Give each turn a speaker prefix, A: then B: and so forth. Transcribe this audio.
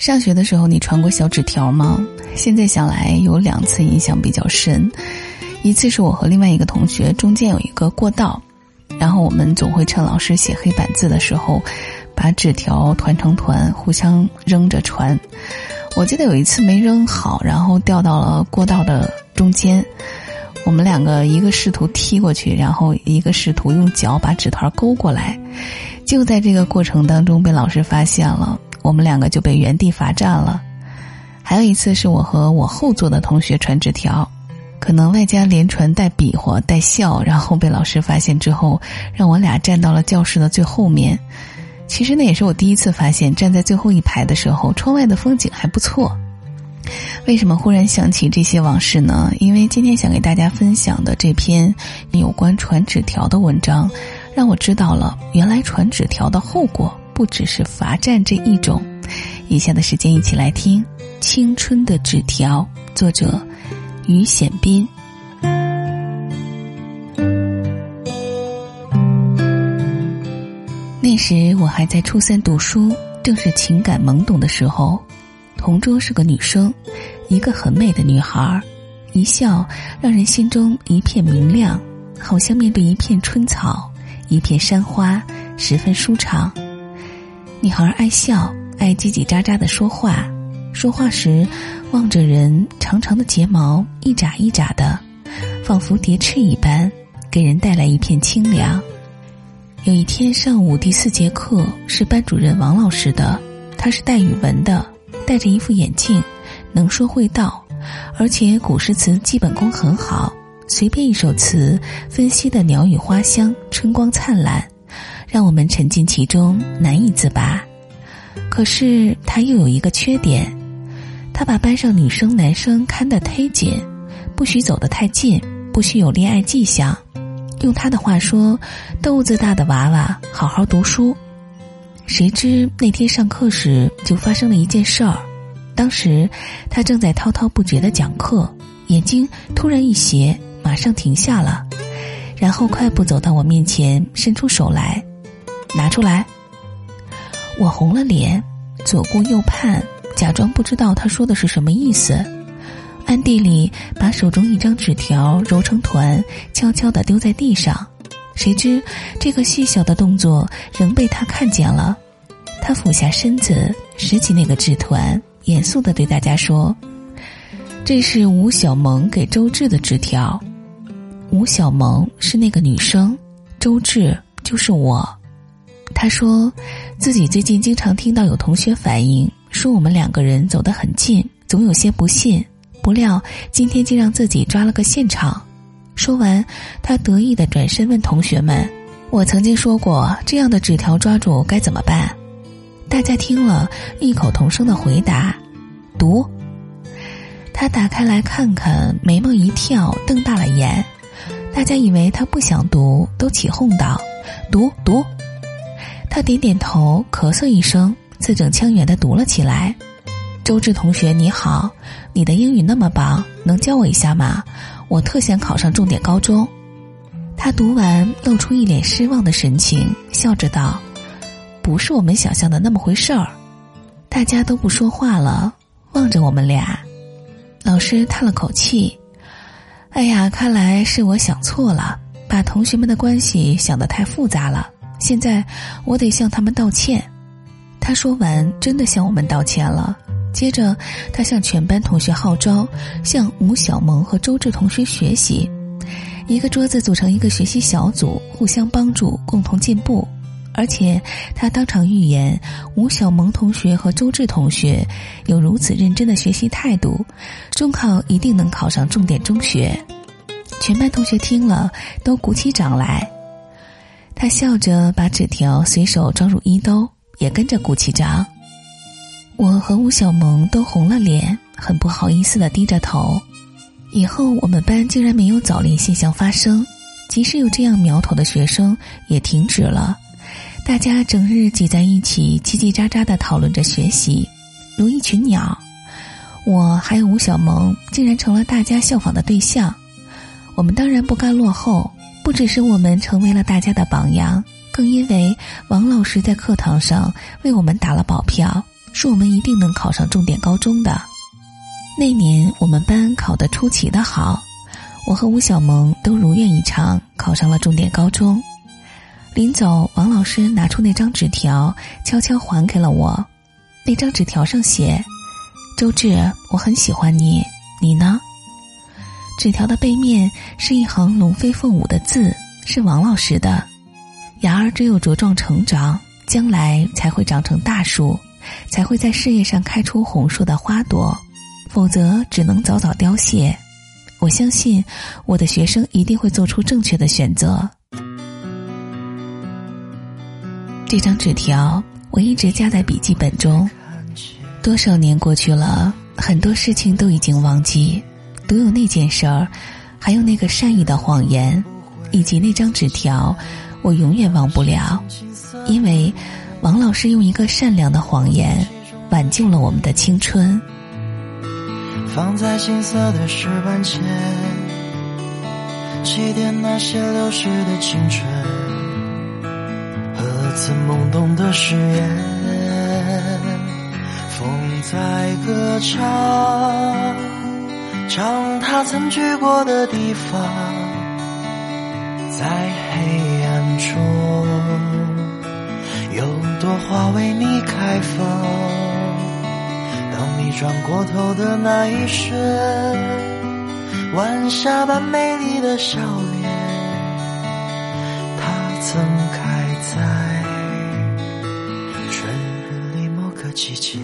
A: 上学的时候，你传过小纸条吗？现在想来，有两次印象比较深。一次是我和另外一个同学中间有一个过道，然后我们总会趁老师写黑板字的时候，把纸条团成团，互相扔着传。我记得有一次没扔好，然后掉到了过道的中间。我们两个一个试图踢过去，然后一个试图用脚把纸团勾过来。就在这个过程当中，被老师发现了。我们两个就被原地罚站了。还有一次是我和我后座的同学传纸条，可能外加连传带比划带笑，然后被老师发现之后，让我俩站到了教室的最后面。其实那也是我第一次发现，站在最后一排的时候，窗外的风景还不错。为什么忽然想起这些往事呢？因为今天想给大家分享的这篇有关传纸条的文章，让我知道了原来传纸条的后果。不只是罚站这一种，以下的时间一起来听《青春的纸条》，作者于显斌。那时我还在初三读书，正是情感懵懂的时候。同桌是个女生，一个很美的女孩，一笑让人心中一片明亮，好像面对一片春草，一片山花，十分舒畅。女孩爱笑，爱叽叽喳喳的说话，说话时望着人，长长的睫毛一眨一眨的，仿佛蝶翅一般，给人带来一片清凉。有一天上午第四节课是班主任王老师的，他是带语文的，戴着一副眼镜，能说会道，而且古诗词基本功很好，随便一首词分析的鸟语花香，春光灿烂。让我们沉浸其中难以自拔，可是他又有一个缺点，他把班上女生男生看得忒紧，不许走得太近，不许有恋爱迹象。用他的话说，豆子大的娃娃好好读书。谁知那天上课时就发生了一件事儿，当时他正在滔滔不绝的讲课，眼睛突然一斜，马上停下了，然后快步走到我面前，伸出手来。拿出来，我红了脸，左顾右盼，假装不知道他说的是什么意思，暗地里把手中一张纸条揉成团，悄悄地丢在地上。谁知这个细小的动作仍被他看见了，他俯下身子拾起那个纸团，严肃地对大家说：“这是吴小萌给周志的纸条。吴小萌是那个女生，周志就是我。”他说，自己最近经常听到有同学反映，说我们两个人走得很近，总有些不信。不料今天竟让自己抓了个现场。说完，他得意的转身问同学们：“我曾经说过，这样的纸条抓住该怎么办？”大家听了，异口同声的回答：“读。”他打开来看看，眉毛一跳，瞪大了眼。大家以为他不想读，都起哄道：“读读。”他点点头，咳嗽一声，字正腔圆的读了起来：“周志同学，你好，你的英语那么棒，能教我一下吗？我特想考上重点高中。”他读完，露出一脸失望的神情，笑着道：“不是我们想象的那么回事儿。”大家都不说话了，望着我们俩。老师叹了口气：“哎呀，看来是我想错了，把同学们的关系想得太复杂了。”现在我得向他们道歉。他说完，真的向我们道歉了。接着，他向全班同学号召，向吴小萌和周志同学学习。一个桌子组成一个学习小组，互相帮助，共同进步。而且，他当场预言，吴小萌同学和周志同学有如此认真的学习态度，中考一定能考上重点中学。全班同学听了，都鼓起掌来。他笑着把纸条随手装入衣兜，也跟着鼓起掌。我和吴小萌都红了脸，很不好意思的低着头。以后我们班竟然没有早恋现象发生，即使有这样苗头的学生也停止了。大家整日挤在一起，叽叽喳喳的讨论着学习，如一群鸟。我还有吴小萌竟然成了大家效仿的对象。我们当然不甘落后。不只是我们成为了大家的榜样，更因为王老师在课堂上为我们打了保票，说我们一定能考上重点高中的。那年我们班考得出奇的好，我和吴小萌都如愿以偿考上了重点高中。临走，王老师拿出那张纸条，悄悄还给了我。那张纸条上写：“周志，我很喜欢你，你呢？”纸条的背面是一行龙飞凤舞的字，是王老师的。芽儿只有茁壮成长，将来才会长成大树，才会在事业上开出红硕的花朵，否则只能早早凋谢。我相信我的学生一定会做出正确的选择。这张纸条我一直夹在笔记本中，多少年过去了，很多事情都已经忘记，独有那件事儿，还有那个善意的谎言，以及那张纸条，我永远忘不了。因为王老师用一个善良的谎言，挽救了我们的青春。
B: 放在金色的石板前，祭奠那些流逝的青春。曾懵懂的誓言，风在歌唱，唱他曾去过的地方，在黑暗中，有朵花为你开放。当你转过头的那一瞬，晚霞般美丽的笑脸，它曾开在春日里某个。季节。